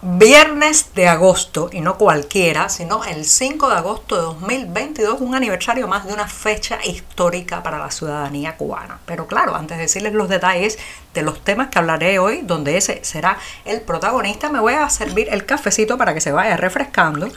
Viernes de agosto, y no cualquiera, sino el 5 de agosto de 2022, un aniversario más de una fecha histórica para la ciudadanía cubana. Pero claro, antes de decirles los detalles de los temas que hablaré hoy, donde ese será el protagonista, me voy a servir el cafecito para que se vaya refrescando.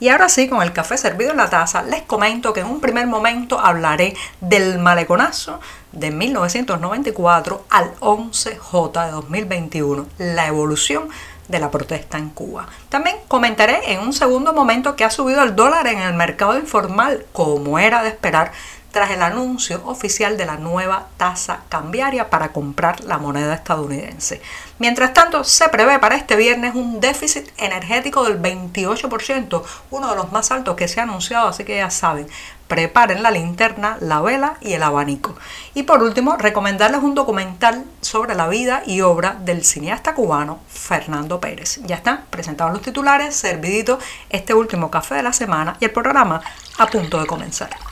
Y ahora sí, con el café servido en la taza, les comento que en un primer momento hablaré del maleconazo de 1994 al 11J de 2021, la evolución de la protesta en Cuba. También comentaré en un segundo momento que ha subido el dólar en el mercado informal, como era de esperar, tras el anuncio oficial de la nueva tasa cambiaria para comprar la moneda estadounidense. Mientras tanto, se prevé para este viernes un déficit energético del 28%, uno de los más altos que se ha anunciado, así que ya saben, preparen la linterna, la vela y el abanico. Y por último, recomendarles un documental sobre la vida y obra del cineasta cubano Fernando Pérez. Ya están presentados los titulares, servidito este último café de la semana y el programa a punto de comenzar.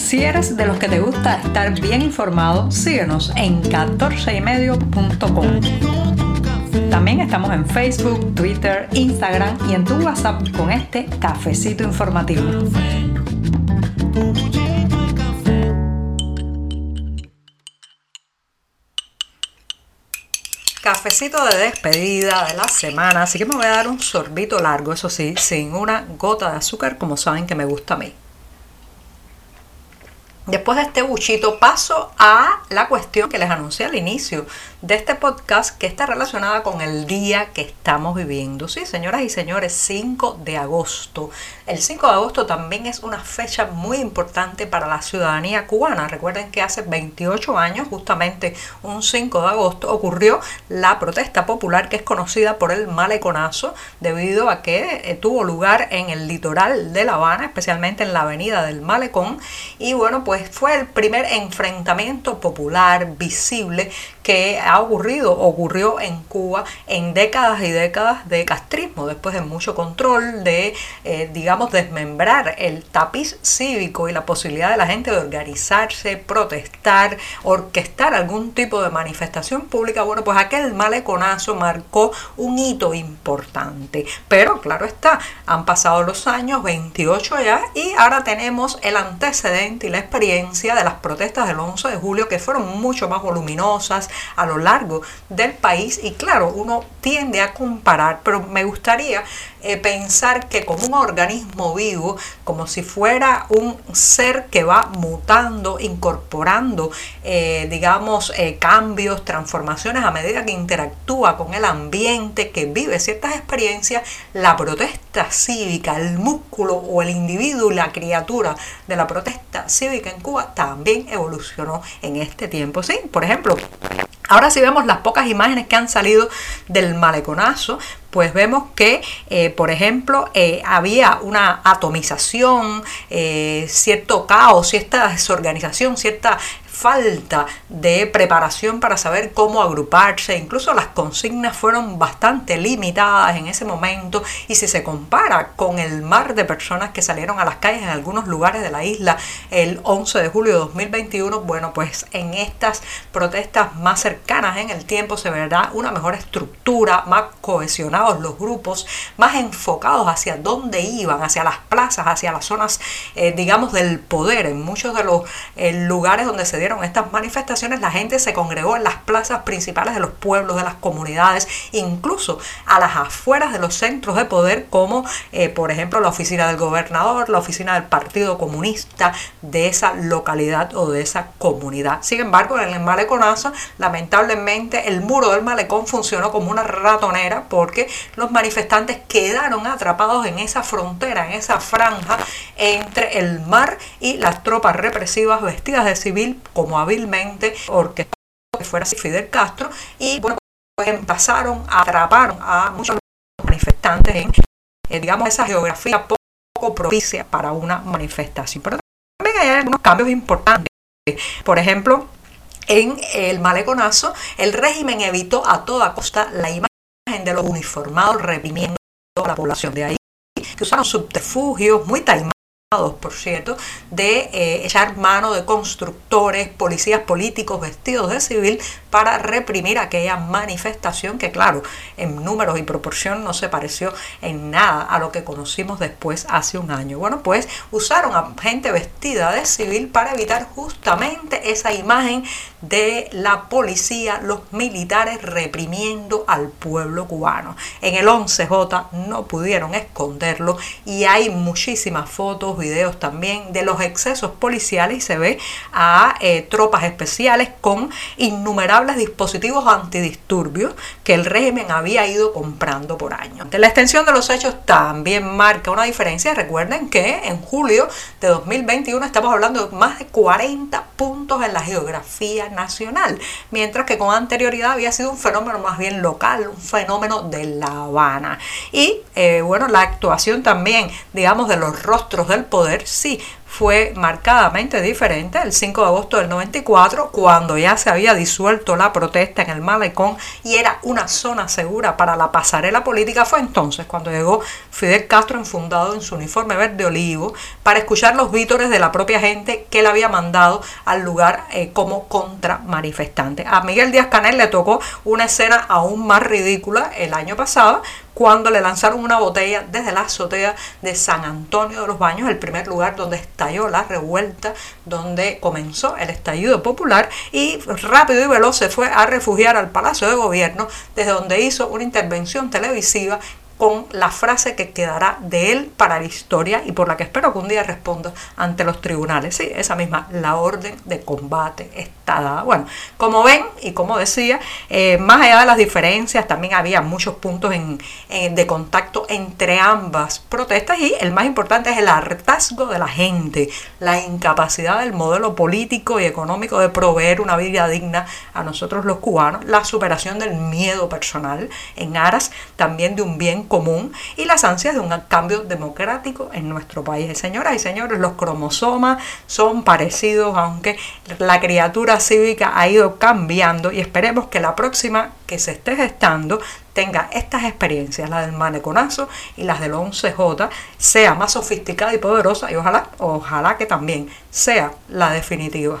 Si eres de los que te gusta estar bien informado, síguenos en 14ymedio.com. También estamos en Facebook, Twitter, Instagram y en tu WhatsApp con este cafecito informativo. Cafecito de despedida de la semana, así que me voy a dar un sorbito largo, eso sí, sin una gota de azúcar, como saben que me gusta a mí. Después de este buchito paso a la cuestión que les anuncié al inicio de este podcast que está relacionada con el día que estamos viviendo. Sí, señoras y señores, 5 de agosto. El 5 de agosto también es una fecha muy importante para la ciudadanía cubana. Recuerden que hace 28 años, justamente un 5 de agosto, ocurrió la protesta popular que es conocida por el maleconazo debido a que eh, tuvo lugar en el litoral de La Habana, especialmente en la avenida del Malecón. Y bueno, pues fue el primer enfrentamiento popular visible que ha ocurrido, ocurrió en Cuba en décadas y décadas de castrismo, después de mucho control, de, eh, digamos, desmembrar el tapiz cívico y la posibilidad de la gente de organizarse, protestar, orquestar algún tipo de manifestación pública. Bueno, pues aquel maleconazo marcó un hito importante. Pero claro está, han pasado los años, 28 ya, y ahora tenemos el antecedente y la experiencia de las protestas del 11 de julio que fueron mucho más voluminosas, a lo largo del país y claro, uno tiende a comparar, pero me gustaría eh, pensar que como un organismo vivo, como si fuera un ser que va mutando, incorporando, eh, digamos, eh, cambios, transformaciones a medida que interactúa con el ambiente, que vive ciertas experiencias, la protesta cívica, el músculo o el individuo, la criatura de la protesta cívica en Cuba también evolucionó en este tiempo. Sí, por ejemplo, Ahora si vemos las pocas imágenes que han salido del maleconazo, pues vemos que, eh, por ejemplo, eh, había una atomización, eh, cierto caos, cierta desorganización, cierta falta de preparación para saber cómo agruparse, incluso las consignas fueron bastante limitadas en ese momento. Y si se compara con el mar de personas que salieron a las calles en algunos lugares de la isla el 11 de julio de 2021, bueno, pues en estas protestas más cercanas en el tiempo se verá una mejor estructura, más cohesionados los grupos, más enfocados hacia dónde iban, hacia las plazas, hacia las zonas, eh, digamos, del poder, en muchos de los eh, lugares donde se dieron estas manifestaciones, la gente se congregó en las plazas principales de los pueblos, de las comunidades, incluso a las afueras de los centros de poder, como eh, por ejemplo la oficina del gobernador, la oficina del Partido Comunista de esa localidad o de esa comunidad. Sin embargo, en el maleconazo, lamentablemente, el muro del malecón funcionó como una ratonera porque los manifestantes quedaron atrapados en esa frontera, en esa franja entre el mar y las tropas represivas vestidas de civil como hábilmente orquestado que fuera Fidel Castro y bueno, pues pasaron, atraparon a muchos manifestantes en, eh, digamos, esa geografía poco propicia para una manifestación. Pero también hay algunos cambios importantes. Por ejemplo, en el maleconazo, el régimen evitó a toda costa la imagen de los uniformados reprimiendo a la población de ahí, que usaron subterfugios muy taimados por cierto, de eh, echar mano de constructores, policías políticos vestidos de civil para reprimir aquella manifestación que, claro, en números y proporción no se pareció en nada a lo que conocimos después hace un año. Bueno, pues usaron a gente vestida de civil para evitar justamente esa imagen de la policía, los militares reprimiendo al pueblo cubano. En el 11J no pudieron esconderlo y hay muchísimas fotos, videos también de los excesos policiales y se ve a eh, tropas especiales con innumerables dispositivos antidisturbios que el régimen había ido comprando por años. La extensión de los hechos también marca una diferencia. Recuerden que en julio de 2021 estamos hablando de más de 40 puntos en la geografía nacional, mientras que con anterioridad había sido un fenómeno más bien local, un fenómeno de La Habana. Y eh, bueno, la actuación también, digamos, de los rostros del poder, sí, fue marcadamente diferente el 5 de agosto del 94, cuando ya se había disuelto la protesta en el malecón y era una zona segura para la pasarela política, fue entonces cuando llegó Fidel Castro enfundado en su uniforme verde olivo para escuchar los vítores de la propia gente que le había mandado al lugar eh, como contra manifestante. A Miguel Díaz Canel le tocó una escena aún más ridícula el año pasado, cuando le lanzaron una botella desde la azotea de San Antonio de los Baños, el primer lugar donde estalló la revuelta, donde comenzó el estallido popular y rápido y veloz se fue a refugiar al Palacio de Gobierno, desde donde hizo una intervención televisiva con la frase que quedará de él para la historia y por la que espero que un día responda ante los tribunales. Sí, esa misma, la orden de combate está dada. Bueno, como ven y como decía, eh, más allá de las diferencias, también había muchos puntos de contacto entre ambas protestas y el más importante es el hartazgo de la gente, la incapacidad del modelo político y económico de proveer una vida digna a nosotros los cubanos, la superación del miedo personal en aras también de un bien común y las ansias de un cambio democrático en nuestro país. Señoras y señores, los cromosomas son parecidos, aunque la criatura cívica ha ido cambiando y esperemos que la próxima que se esté gestando tenga estas experiencias, la del maneconazo y las del 11J, sea más sofisticada y poderosa y ojalá, ojalá que también sea la definitiva.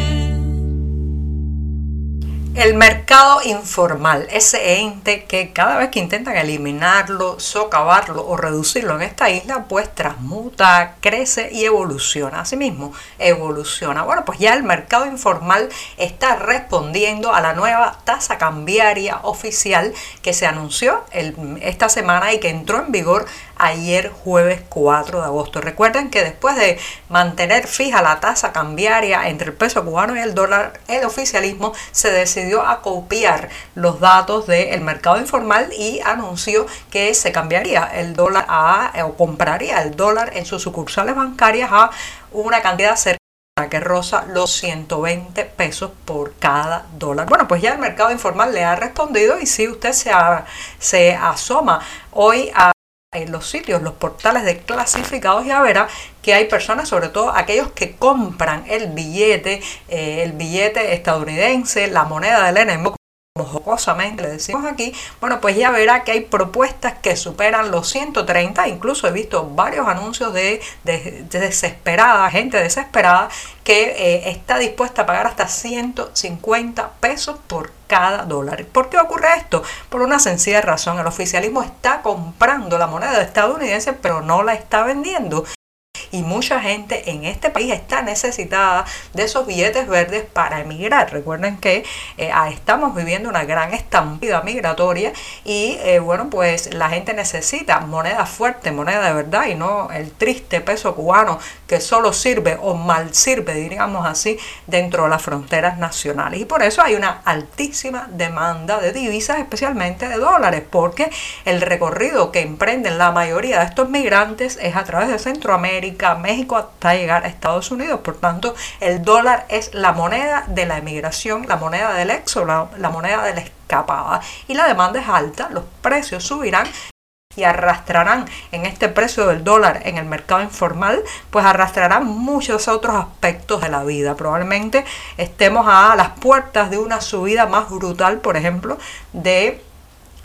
El mercado informal, ese ente que cada vez que intentan eliminarlo, socavarlo o reducirlo en esta isla, pues transmuta, crece y evoluciona. Asimismo, evoluciona. Bueno, pues ya el mercado informal está respondiendo a la nueva tasa cambiaria oficial que se anunció esta semana y que entró en vigor ayer jueves 4 de agosto. Recuerden que después de mantener fija la tasa cambiaria entre el peso cubano y el dólar, el oficialismo se decidió a copiar los datos del mercado informal y anunció que se cambiaría el dólar a, o compraría el dólar en sus sucursales bancarias a una cantidad cercana que roza los 120 pesos por cada dólar. Bueno, pues ya el mercado informal le ha respondido y si usted se, se asoma hoy a en los sitios, los portales de clasificados ya verá que hay personas, sobre todo aquellos que compran el billete, eh, el billete estadounidense, la moneda del enemigo, jocosamente le decimos aquí, bueno, pues ya verá que hay propuestas que superan los 130, incluso he visto varios anuncios de, desesperada, gente desesperada, que eh, está dispuesta a pagar hasta 150 pesos por cada dólar. ¿Por qué ocurre esto? Por una sencilla razón. El oficialismo está comprando la moneda estadounidense, pero no la está vendiendo y mucha gente en este país está necesitada de esos billetes verdes para emigrar. Recuerden que eh, estamos viviendo una gran estampida migratoria y eh, bueno, pues la gente necesita moneda fuerte, moneda de verdad y no el triste peso cubano que solo sirve o mal sirve, diríamos así, dentro de las fronteras nacionales. Y por eso hay una altísima demanda de divisas, especialmente de dólares, porque el recorrido que emprenden la mayoría de estos migrantes es a través de Centroamérica, México, hasta llegar a Estados Unidos. Por tanto, el dólar es la moneda de la emigración, la moneda del éxodo, la moneda de la escapada. Y la demanda es alta, los precios subirán y arrastrarán en este precio del dólar en el mercado informal, pues arrastrarán muchos otros aspectos de la vida. Probablemente estemos a las puertas de una subida más brutal, por ejemplo, de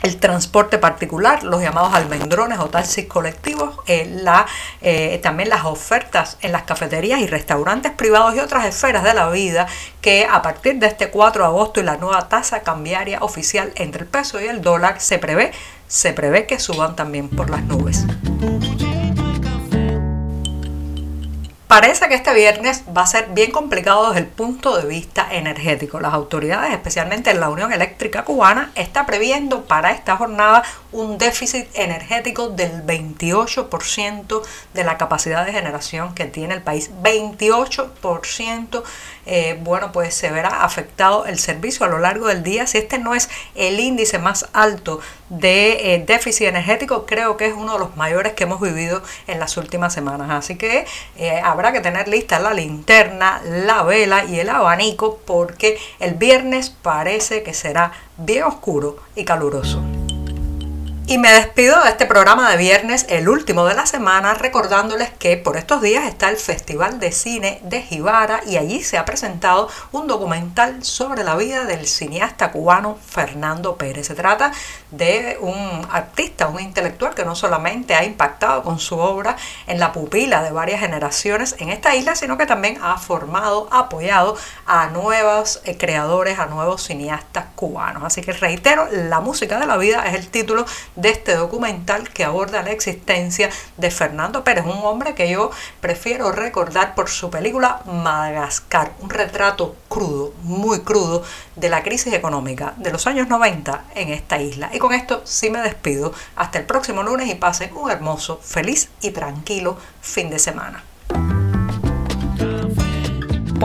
el transporte particular, los llamados almendrones o taxis colectivos, eh, la, eh, también las ofertas en las cafeterías y restaurantes privados y otras esferas de la vida que a partir de este 4 de agosto y la nueva tasa cambiaria oficial entre el peso y el dólar se prevé, se prevé que suban también por las nubes. Parece que este viernes va a ser bien complicado desde el punto de vista energético. Las autoridades, especialmente en la Unión Eléctrica Cubana, está previendo para esta jornada un déficit energético del 28% de la capacidad de generación que tiene el país. 28%, eh, bueno, pues se verá afectado el servicio a lo largo del día. Si este no es el índice más alto de eh, déficit energético, creo que es uno de los mayores que hemos vivido en las últimas semanas. Así que eh, habrá que tener lista la linterna, la vela y el abanico porque el viernes parece que será bien oscuro y caluroso. Y me despido de este programa de viernes, el último de la semana, recordándoles que por estos días está el Festival de Cine de Jibara y allí se ha presentado un documental sobre la vida del cineasta cubano Fernando Pérez. Se trata de un artista, un intelectual que no solamente ha impactado con su obra en la pupila de varias generaciones en esta isla, sino que también ha formado, apoyado a nuevos eh, creadores, a nuevos cineastas cubanos. Así que reitero, La música de la vida es el título de este documental que aborda la existencia de Fernando Pérez, un hombre que yo prefiero recordar por su película Madagascar, un retrato crudo, muy crudo, de la crisis económica de los años 90 en esta isla. Y con esto sí me despido. Hasta el próximo lunes y pasen un hermoso, feliz y tranquilo fin de semana.